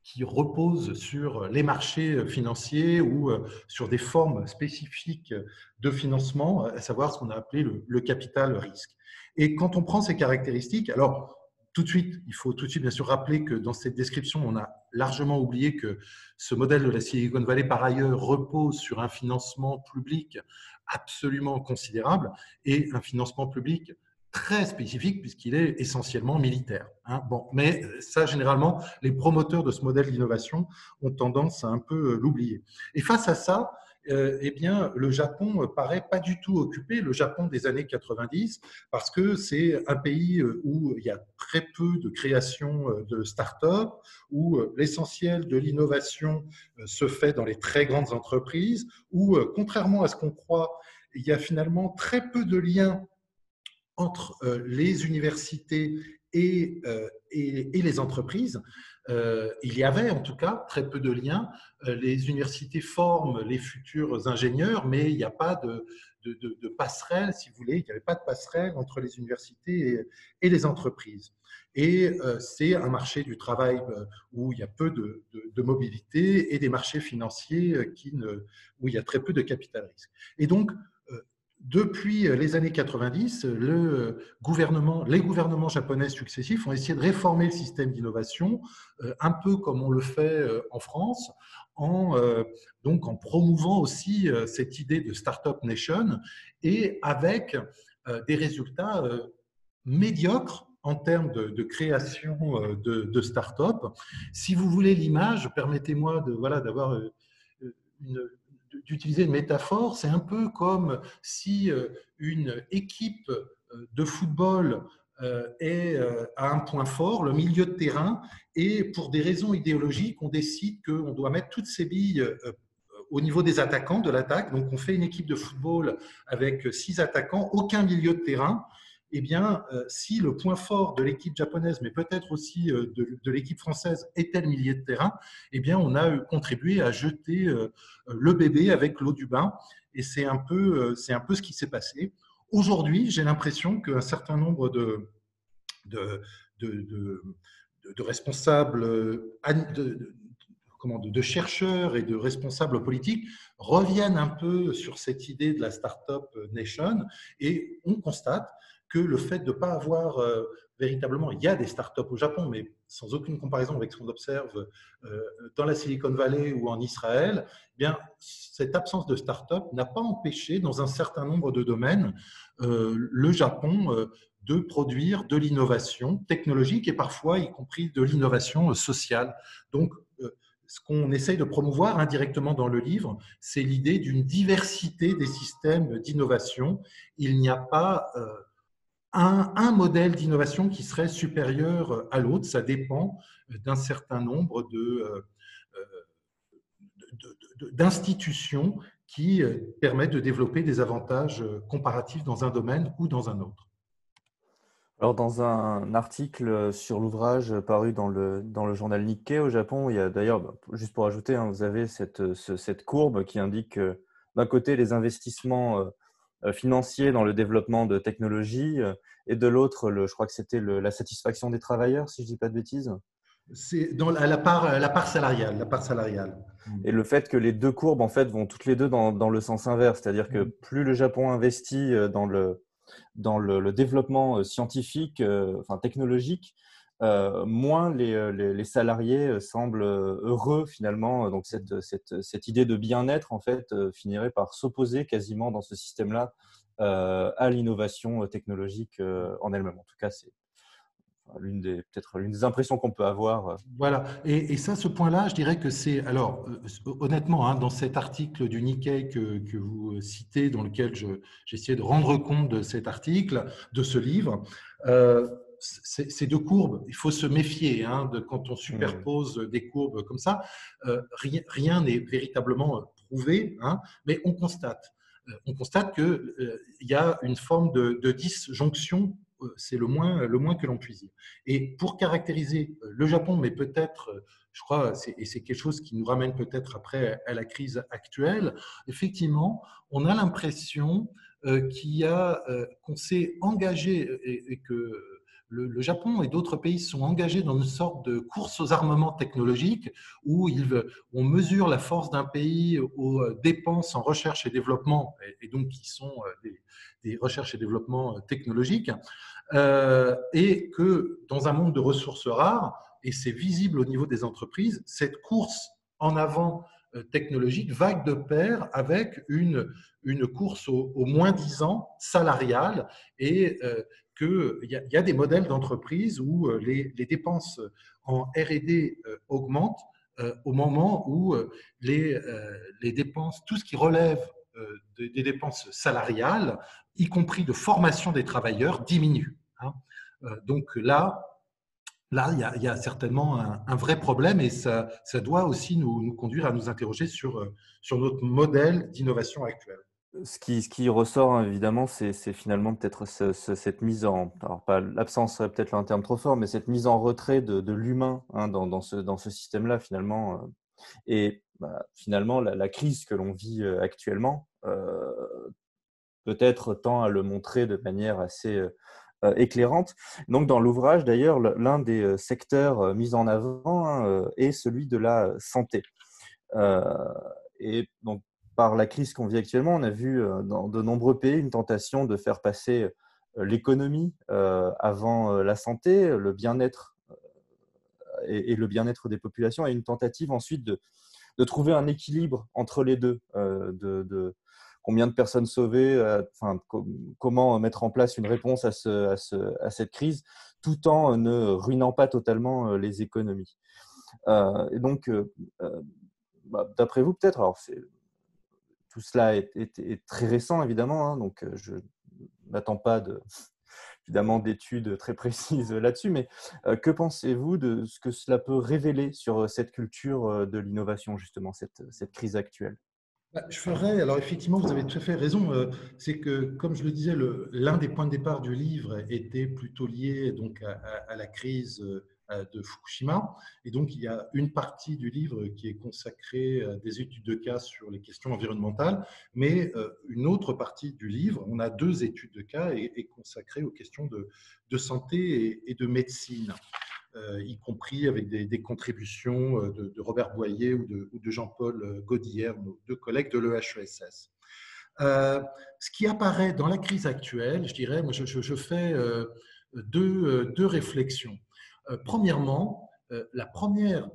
qui reposent sur les marchés financiers ou sur des formes spécifiques de financement, à savoir ce qu'on a appelé le, le, capital risque. Et quand on prend ces caractéristiques, alors tout de suite, il faut tout de suite bien sûr rappeler que dans cette description, on a largement oublié que ce modèle de la Silicon Valley, par ailleurs, repose sur un financement public absolument considérable et un financement public très spécifique puisqu'il est essentiellement militaire. Hein. Bon, mais ça, généralement, les promoteurs de ce modèle d'innovation ont tendance à un peu l'oublier. Et face à ça, euh, eh bien, le Japon paraît pas du tout occupé, le Japon des années 90, parce que c'est un pays euh, où il y a très peu de création euh, de start-up, où l'essentiel de l'innovation se fait dans les très grandes entreprises, où, contrairement à ce qu'on croit, il y a finalement très peu de liens entre les universités et, et les entreprises. Euh, il y avait en tout cas très peu de liens. Euh, les universités forment les futurs ingénieurs, mais il n'y a pas de, passerelle, si vous voulez, il n'y avait pas de passerelle entre les universités et, les entreprises. Et euh, c'est un marché du travail où il y a peu de, mobilité et des marchés financiers où il y a très peu de capital risque. Et donc, depuis les années 90, le gouvernement, les gouvernements japonais successifs ont essayé de réformer le système d'innovation, euh, un peu comme on le fait euh, en France, en, euh, donc en promouvant aussi cette idée de Startup Nation et avec des résultats médiocres en termes de, création de, de start-up. Si vous voulez l'image, permettez-moi de voilà d'avoir une, d'utiliser une métaphore, c'est un peu comme si euh, une équipe euh, de football euh, est à un point fort, le milieu de terrain, et pour des raisons idéologiques, on décide qu'on doit mettre toutes ses billes au niveau des attaquants de l'attaque. Donc on fait une équipe de football avec six attaquants, aucun milieu de terrain eh bien, euh, si le point fort de l'équipe japonaise, mais peut-être aussi euh, de, l'équipe française, était le milieu de terrain, eh bien, on a contribué à jeter euh, le bébé avec l'eau du bain. Et c'est un, peu, un peu ce qui s'est passé. Aujourd'hui, j'ai l'impression qu'un certain nombre de, de, de responsables, comment, de, chercheurs et de responsables politiques reviennent un peu sur cette idée de la Startup Nation et on constate le fait de ne pas avoir euh, véritablement, il y a des startups au Japon, mais sans aucune comparaison avec ce qu'on observe euh, dans la Silicon Valley ou en Israël, eh bien, cette absence de startups n'a pas empêché, dans un certain nombre de domaines, euh, le Japon de produire de l'innovation technologique et parfois y compris de l'innovation sociale. Donc, ce qu'on essaye de promouvoir indirectement dans le livre, c'est l'idée d'une diversité des systèmes d'innovation. Il n'y a pas un, modèle d'innovation qui serait supérieur à l'autre. Ça dépend d'un certain nombre de, euh, d'institutions qui euh, permettent de développer des avantages comparatifs dans un domaine ou dans un autre. Alors, dans un article sur l'ouvrage paru dans le, dans le journal Nikkei au Japon, il y a d'ailleurs, juste pour ajouter, hein, vous avez cette, cette courbe qui indique d'un côté les investissements euh, euh, financier dans le développement de technologies, euh, et de l'autre, je crois que c'était la satisfaction des travailleurs, si je ne dis pas de bêtises. C'est dans la, part, la part salariale. La part salariale. Et le fait que les deux courbes en fait vont toutes les deux dans, dans le sens inverse, c'est-à-dire que mm. plus le Japon investit euh, dans le, dans le, développement euh, scientifique, euh, enfin technologique, moins les, les, salariés semblent heureux finalement. Donc cette, cette, cette idée de bien-être en fait finirait par s'opposer quasiment dans ce système-là à l'innovation technologique en elle-même. En tout cas, c'est l'une des peut-être l'une des impressions qu'on peut avoir. Euh. Voilà. Et, ça, ce point-là, je dirais que c'est alors euh, honnêtement, hein, dans cet article du Nikkei que, que vous citez, dans lequel essayé de rendre compte de cet article, de ce livre. Euh, ces deux courbes, il faut se méfier hein, de, quand on superpose des courbes comme ça. rien n'est véritablement prouvé, hein, mais on constate on constate qu'il y a une forme de, de disjonction euh, c'est le moins, le moins que l'on puisse dire. Et pour caractériser euh, le Japon, mais peut-être, euh, je crois, et c'est quelque chose qui nous ramène peut-être après à la crise actuelle, effectivement, on a l'impression qu'il a, qu'on s'est engagé et, que le, Japon et d'autres pays sont engagés dans une sorte de course aux armements technologiques où on mesure la force d'un pays aux dépenses en recherche et développement, et, donc qui sont des, des recherches et développements technologiques, euh, et que dans un monde de ressources rares, et c'est visible au niveau des entreprises, cette course en avant euh, technologique vague de pair avec une, une course au, moins 10 ans salariale et euh, qu'il y, y, a des modèles d'entreprise où les, les, dépenses en RD augmentent au moment où les, dépenses, tout ce qui relève des dépenses salariales y compris de formation des travailleurs, diminue. Hein. Euh, donc là, là, il y a, certainement un, vrai problème et ça, doit aussi nous, conduire à nous interroger sur, euh, sur notre modèle d'innovation actuel. Ce qui, ressort hein, évidemment, c'est finalement peut-être cette mise en, alors pas l'absence serait peut-être un terme trop fort, mais cette mise en retrait de, l'humain hein, dans, ce, système-là finalement. Euh. et bah, finalement, la, crise que l'on vit actuellement peut-être tend à le montrer de manière assez euh, euh, éclairante. Donc, dans l'ouvrage, d'ailleurs, l'un des euh, secteurs mis en avant hein, est celui de la santé. et donc, par la crise qu'on vit actuellement, on a vu dans de nombreux pays une tentation de faire passer l'économie avant la santé, le bien-être et, le bien-être des populations, et une tentative ensuite de, trouver un équilibre entre les deux, de, combien de personnes sauvées, euh, enfin, comment mettre en place une réponse à, cette crise tout en ne ruinant pas totalement euh, les économies. Euh, et donc, bah, d'après vous, peut-être, tout cela est, très récent, évidemment, hein, donc je n'attends pas de, évidemment d'études très précises là-dessus, mais que pensez-vous de ce que cela peut révéler sur cette culture de l'innovation, justement, cette crise actuelle? Bah, je ferais, alors effectivement, vous avez tout à fait raison, c'est que, comme je le disais, l'un des points de départ du livre était plutôt lié donc, à, la crise de Fukushima. Et donc, il y a une partie du livre qui est consacrée à des études de cas sur les questions environnementales, mais euh, une autre partie du livre, on a deux études de cas, est, consacrée aux questions de, santé et de médecine. Euh, y compris avec des, contributions euh, de, Robert Boyer ou de, Jean-Paul Godillère, nos deux collègues de l'EHESS. Euh, ce qui apparaît dans la crise actuelle, je dirais, moi je, fais deux, deux, réflexions. Premièrement, la première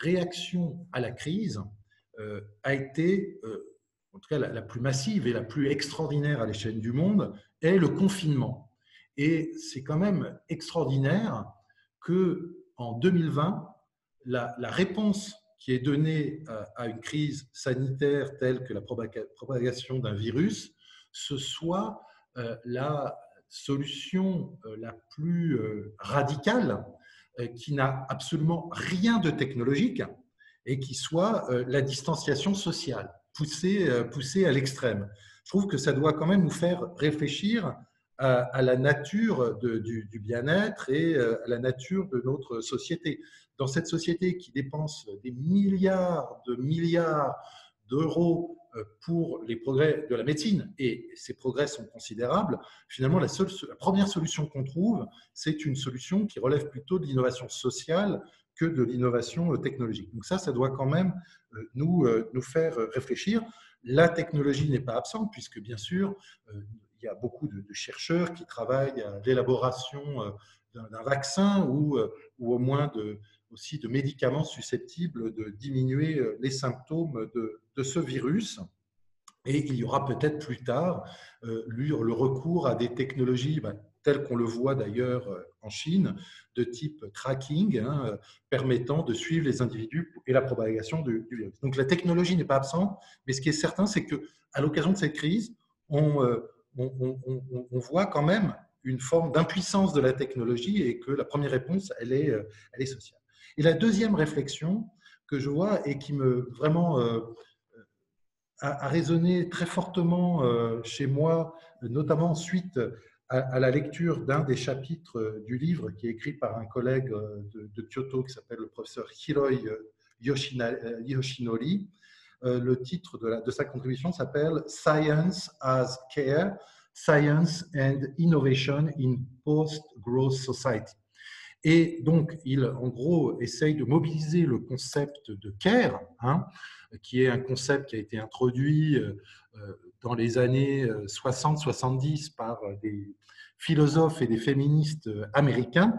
réaction à la crise a été, en tout cas la, plus massive et la plus extraordinaire à l'échelle du monde, est le confinement. Et c'est quand même extraordinaire que en 2020, la, réponse qui est donnée à, une crise sanitaire telle que la propagation d'un virus, ce soit euh, la solution euh, la plus euh, radicale, qui n'a absolument rien de technologique et qui soit la distanciation sociale, poussée, poussée à l'extrême. Je trouve que ça doit quand même nous faire réfléchir à, la nature du, bien-être et euh, à la nature de notre société. Dans cette société qui dépense des milliards de milliards d'euros euh, pour les progrès de la médecine, et ces progrès sont considérables, finalement, la, seule, première solution qu'on trouve, c'est une solution qui relève plutôt de l'innovation sociale que de l'innovation technologique. Donc ça, ça doit quand même nous, nous faire réfléchir. La technologie n'est pas absente, puisque bien sûr, il y a beaucoup de, chercheurs qui travaillent à l'élaboration d'un vaccin ou, ou au moins de, aussi de médicaments susceptibles de diminuer les symptômes de, ce virus. Et il y aura peut-être plus tard le recours à des technologies ben, tel qu'on le voit d'ailleurs euh, en Chine, de type tracking, hein, permettant de suivre les individus et la propagation du, virus. Donc la technologie n'est pas absente, mais ce qui est certain, c'est qu'à l'occasion de cette crise, euh, on, voit quand même une forme d'impuissance de la technologie et que la première réponse, euh, elle est sociale. Et la deuxième réflexion que je vois et qui me vraiment a, résonné très fortement chez moi, notamment suite à, la lecture d'un des chapitres euh, du livre qui est écrit par un collègue euh, de, Kyoto qui s'appelle le professeur Hiroi euh, Yoshinori. Le titre de sa contribution s'appelle Science as Care, Science and Innovation in Post-Growth Society. Et donc, il, en gros, essaye de mobiliser le concept de care, hein, qui est un concept qui a été introduit dans les années 60-70 par des philosophes et des féministes américains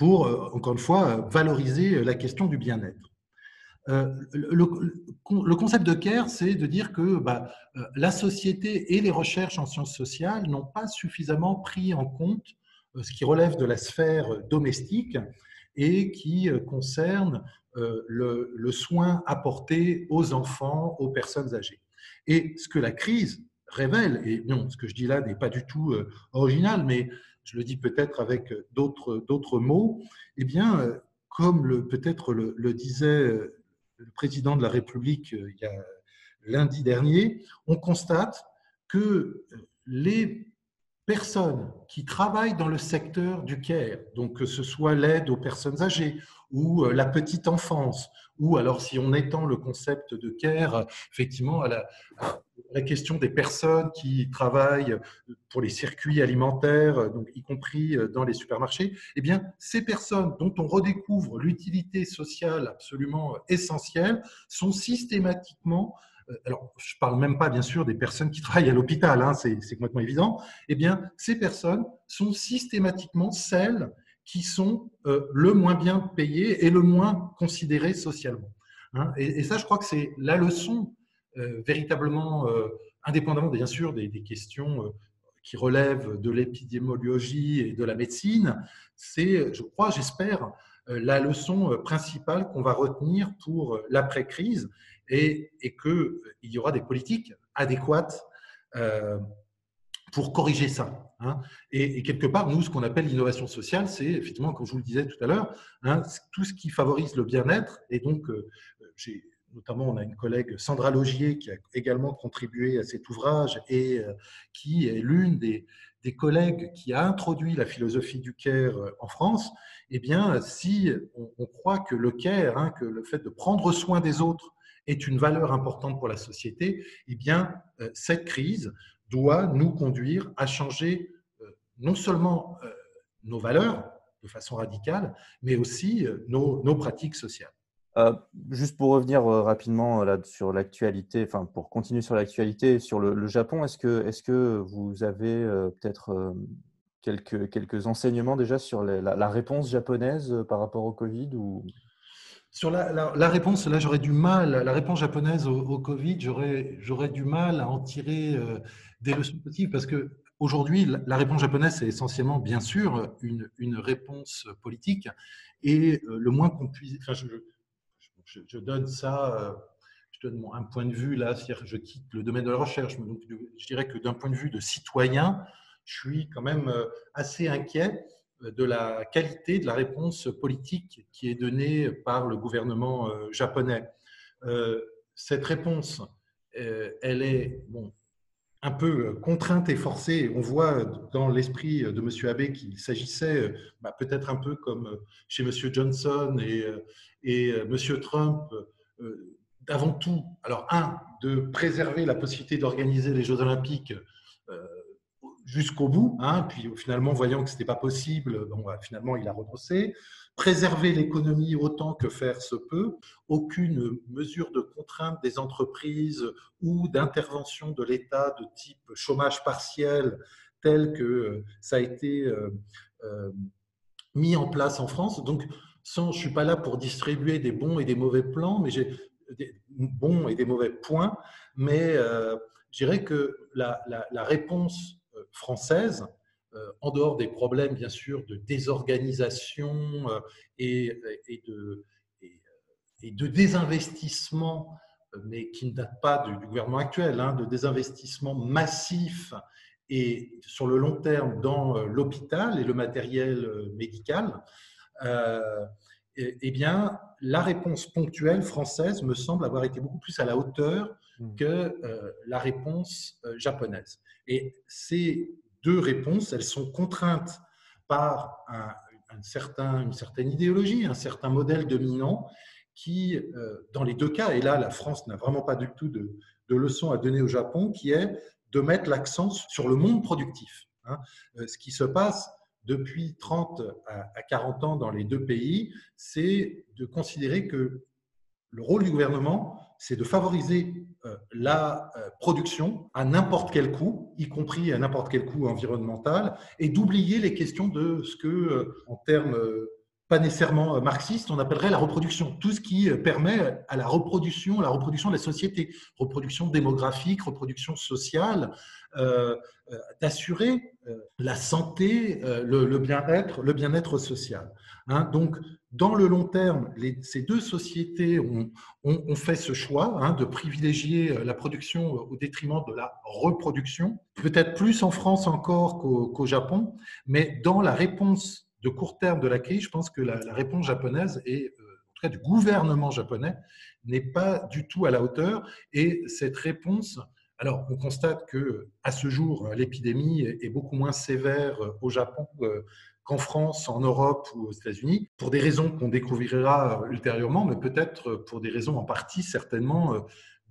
pour, euh, encore une fois, valoriser la question du bien-être. Euh, le, concept de care, c'est de dire que bah, euh, la société et les recherches en sciences sociales n'ont pas suffisamment pris en compte ce qui relève de la sphère domestique et qui concerne le, le soin apporté aux enfants, aux personnes âgées. Et ce que la crise révèle, et non, ce que je dis là n'est pas du tout euh, original, mais je le dis peut-être avec d'autres mots, eh bien, euh, comme peut-être le, disait euh, le président de la République il y a lundi dernier, on constate que les personnes qui travaillent dans le secteur du care, donc que ce soit l'aide aux personnes âgées ou la petite enfance, ou alors si on étend le concept de care effectivement à la, question des personnes qui travaillent pour les circuits alimentaires, donc y compris dans les supermarchés, eh bien, ces personnes dont on redécouvre l'utilité sociale absolument essentielle sont systématiquement euh, alors je parle même pas bien sûr des personnes qui travaillent à l'hôpital, hein, c'est complètement évident, eh bien ces personnes sont systématiquement celles qui sont euh, le moins bien payées et le moins considérées socialement. Hein. et, ça, je crois que c'est la leçon euh, véritablement, euh, indépendamment bien sûr des, questions euh, qui relèvent de l'épidémiologie et de la médecine, c'est, je crois, j'espère, la leçon principale qu'on va retenir pour l'après-crise et, et qu'il y aura des politiques adéquates pour corriger ça. Hein. Et, quelque part, nous, ce qu'on appelle l'innovation sociale, c'est effectivement, comme je vous le disais tout à l'heure, hein, tout ce qui favorise le bien-être. Et donc, j'ai notamment on a une collègue Sandra Logier qui a également contribué à cet ouvrage et euh, qui est l'une des, collègues qui a introduit la philosophie du care euh, en France, eh bien, si on, croit que le care, hein, que le fait de prendre soin des autres est une valeur importante pour la société, eh bien, euh, cette crise doit nous conduire à changer non seulement nos valeurs de façon radicale, mais aussi nos pratiques sociales. Euh, juste pour revenir euh, rapidement euh, là, sur l'actualité, enfin pour continuer sur l'actualité sur le, Japon, est-ce que, est que vous avez peut-être quelques, quelques enseignements déjà sur la, réponse japonaise par rapport au Covid ou... Sur la, réponse, là j'aurais du mal, la réponse japonaise au, Covid, j'aurais du mal à en tirer des leçons positives parce que aujourd'hui, la, réponse japonaise, c'est essentiellement, bien sûr, une, une réponse politique et le moins qu'on puisse. Enfin, je, je, donne ça, euh, je donne un point de vue là, c'est-à-dire je quitte le domaine de la recherche, mais donc je dirais que d'un point de vue de citoyen, je suis quand même euh, assez inquiet euh, de la qualité de la réponse politique qui est donnée par le gouvernement japonais. Cette réponse, elle est bon, un peu contrainte et forcée. On voit dans l'esprit de M. Abe qu'il s'agissait bah, peut-être un peu comme chez M. Johnson et, euh, M. Trump, euh, avant tout, alors un, de préserver la possibilité d'organiser les Jeux olympiques euh, jusqu'au bout, hein, puis finalement, voyant que ce n'était pas possible, bah, finalement, il a renoncé. Préserver l'économie autant que faire se peut, aucune mesure de contrainte des entreprises ou d'intervention de l'État de type chômage partiel tel que ça a été euh, euh, mis en place en France. Donc, sans, je ne suis pas là pour distribuer des bons et des mauvais plans, mais j'ai des bons et des mauvais points, mais euh, je dirais que la réponse française euh, en dehors des problèmes, bien sûr, de désorganisation euh, et, de, et, de désinvestissement, mais qui ne datent pas du, gouvernement actuel, hein, de désinvestissement massif et sur le long terme dans euh, l'hôpital et le matériel médical, eh bien, la réponse ponctuelle française me semble avoir été beaucoup plus à la hauteur mmh. que la réponse japonaise. Et c'est deux réponses, elles sont contraintes par un, certain, une certaine idéologie, un certain modèle dominant qui, euh, dans les deux cas, et là la France n'a vraiment pas du tout de, de leçon à donner au Japon, qui est de mettre l'accent sur le monde productif. Hein. Euh, ce qui se passe depuis 30 à 40 ans dans les deux pays, c'est de considérer que le rôle du gouvernement, c'est de favoriser euh, la euh, production à n'importe quel coût, y compris à n'importe quel coût environnemental, et d'oublier les questions de ce que, euh, en termes pas nécessairement marxistes, on appellerait la reproduction. Tout ce qui permet à la reproduction, la reproduction de la société, reproduction démographique, reproduction sociale, d'assurer la santé, le, bien-être, le bien-être social. Hein. donc, dans le long terme, ces deux sociétés ont, fait ce choix hein, de privilégier euh, la production au détriment de la reproduction, peut-être plus en France encore qu'au Japon, mais dans la réponse de court terme de la crise, je pense que la, réponse japonaise et euh, en tout cas du gouvernement japonais n'est pas du tout à la hauteur. Et cette réponse, alors on constate que à ce jour, l'épidémie est beaucoup moins sévère au Japon en France, en Europe ou aux États-Unis, pour des raisons qu'on découvrira ultérieurement, mais peut-être pour des raisons en partie certainement euh,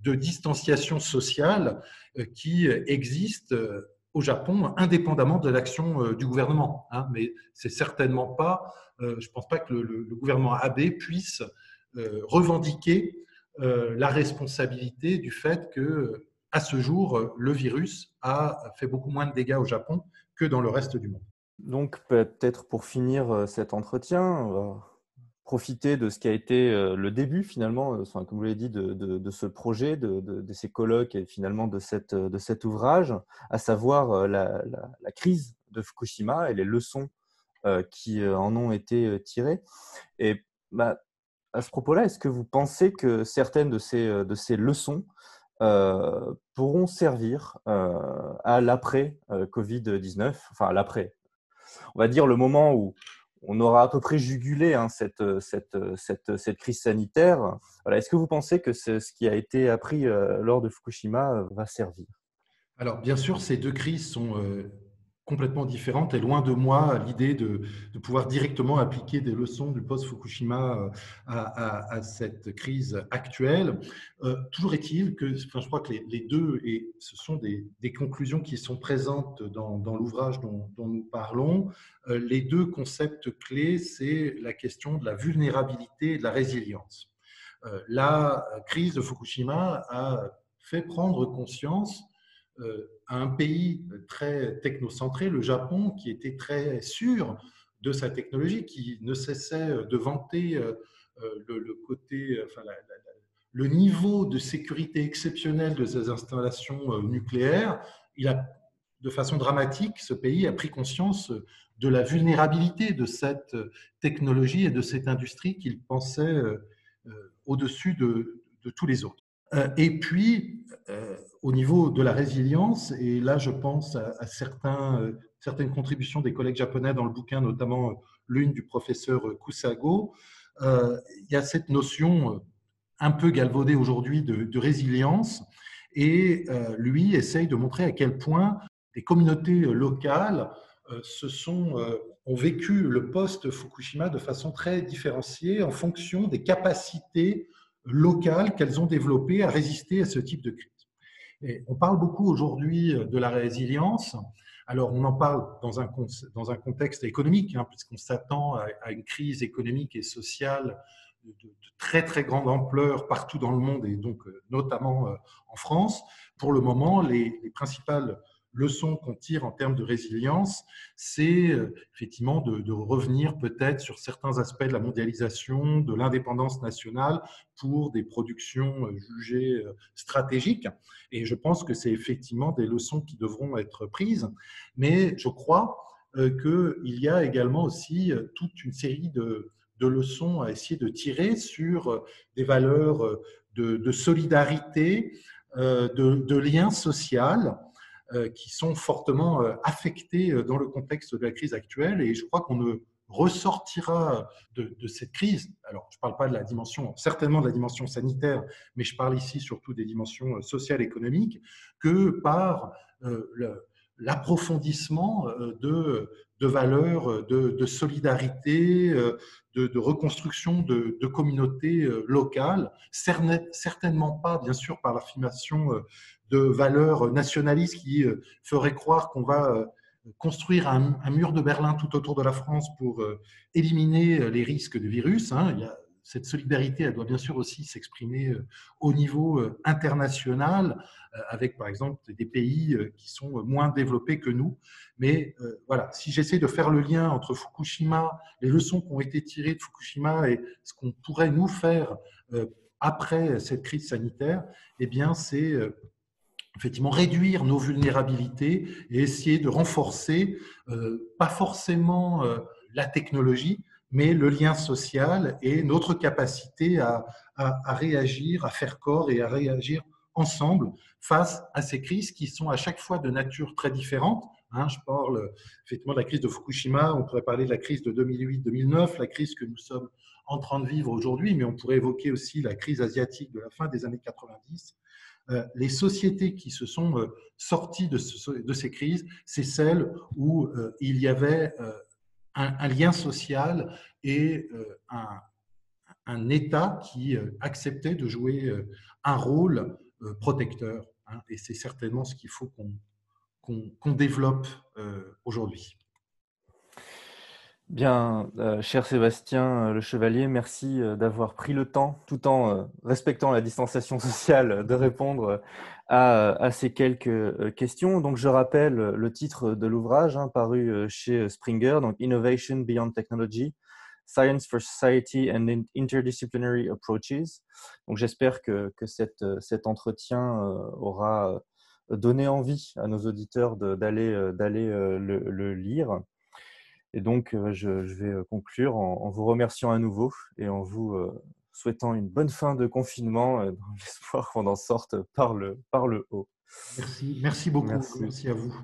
de distanciation sociale euh, qui existent euh, au Japon, indépendamment de l'action du gouvernement. Hein. Mais c'est certainement pas, je ne pense pas que le, gouvernement Abe puisse revendiquer la responsabilité du fait que, à ce jour, le virus a fait beaucoup moins de dégâts au Japon que dans le reste du monde. Donc peut-être pour finir euh, cet entretien, profiter de ce qui a été euh, le début finalement, euh, comme vous l'avez dit, de, ce projet, de, ces colloques et finalement de, cet ouvrage, à savoir la, crise de Fukushima et les leçons qui en ont été tirées. Et bah, à ce propos-là, est-ce que vous pensez que certaines de ces, leçons pourront servir à l'après Covid-19, enfin à l'après, on va dire, le moment où on aura à peu près jugulé hein, cette, cette, cette, crise sanitaire. Voilà. Est-ce que vous pensez que ce qui a été appris euh, lors de Fukushima euh, va servir? Alors, bien sûr, ces deux crises sont euh, complètement différente et loin de moi l'idée de, pouvoir directement appliquer des leçons du post-Fukushima euh, à, cette crise actuelle. Euh, toujours est-il que je crois que les, deux, et ce sont des, conclusions qui sont présentes dans, l'ouvrage dont, nous parlons, euh, les deux concepts clés, c'est la question de la vulnérabilité et de la résilience. la crise de Fukushima a fait prendre conscience euh, un pays très technocentré, le Japon, qui était très sûr de sa technologie, qui ne cessait de vanter euh, euh, le, niveau de sécurité exceptionnel de ses installations nucléaires, il a, de façon dramatique, ce pays a pris conscience de la vulnérabilité de cette technologie et de cette industrie qu'il pensait au-dessus de, de, tous les autres. Et puis, au niveau de la résilience, et là je pense à, euh, certaines contributions des collègues japonais dans le bouquin, notamment euh, l'une du professeur Kusago, euh, il y a cette notion un peu galvaudée aujourd'hui de, résilience, et lui essaye de montrer à quel point des communautés locales se sont, ont vécu le post-Fukushima de façon très différenciée en fonction des capacités locales qu'elles ont développées à résister à ce type de crise on parle beaucoup aujourd'hui de la résilience. Alors, on en parle dans un, dans un contexte économique, hein, puisqu'on s'attend à, une crise économique et sociale de, très très grande ampleur partout dans le monde et donc notamment en France. Pour le moment, les principales leçon qu'on tire en termes de résilience, c'est euh, effectivement de, revenir peut-être sur certains aspects de la mondialisation, de l'indépendance nationale pour des productions euh, jugées euh, stratégiques. Et je pense que c'est effectivement des leçons qui devront être prises. Mais je crois qu'il y a également aussi toute une série de, leçons à essayer de tirer sur des valeurs de, solidarité, de, de lien social qui sont fortement euh, affectés euh, dans le contexte de la crise actuelle. Et je crois qu'on ne ressortira de, cette crise, alors je ne parle pas de la dimension, certainement de la dimension sanitaire, mais je parle ici surtout des dimensions sociales, économiques, que par l'approfondissement de, de valeurs de, solidarité, de, reconstruction de, communautés locales, certainement pas, bien sûr, par l'affirmation de valeurs nationalistes qui euh, feraient croire qu'on va euh, construire un, mur de Berlin tout autour de la France pour euh, éliminer les risques de virus. Hein. Il y a, cette solidarité, elle doit bien sûr aussi s'exprimer au niveau international, avec par exemple des pays qui sont moins développés que nous. Mais voilà, si j'essaie de faire le lien entre Fukushima, les leçons qui ont été tirées de Fukushima et ce qu'on pourrait nous faire après cette crise sanitaire, eh bien, c'est effectivement réduire nos vulnérabilités et essayer de renforcer, euh, pas forcément euh, la technologie, mais le lien social et notre capacité à, réagir, à faire corps et à réagir ensemble face à ces crises qui sont à chaque fois de nature très différente. Hein, je parle effectivement de la crise de Fukushima, on pourrait parler de la crise de 2008-2009, la crise que nous sommes en train de vivre aujourd'hui, mais on pourrait évoquer aussi la crise asiatique de la fin des années 90 euh, les sociétés qui se sont euh, sorties de, ces crises, c'est celles où euh, il y avait un, lien social et un, État qui acceptait de jouer un rôle protecteur. Hein. et c'est certainement ce qu'il faut qu'on développe aujourd'hui. Bien, euh, cher Sébastien euh, Le Chevalier, merci euh, d'avoir pris le temps, tout en respectant la distanciation sociale, de répondre à, ces quelques questions. Donc, je rappelle le titre de l'ouvrage hein, paru chez Springer, donc Innovation Beyond Technology, Science for Society and Interdisciplinary Approaches. Donc, j'espère que, cet entretien aura donné envie à nos auditeurs d'aller le lire. Et donc, euh, je, vais euh, conclure en, vous remerciant à nouveau et en vous euh, souhaitant une bonne fin de confinement, dans l'espoir qu'on en sorte par le, par le haut. Merci, merci beaucoup. merci à vous.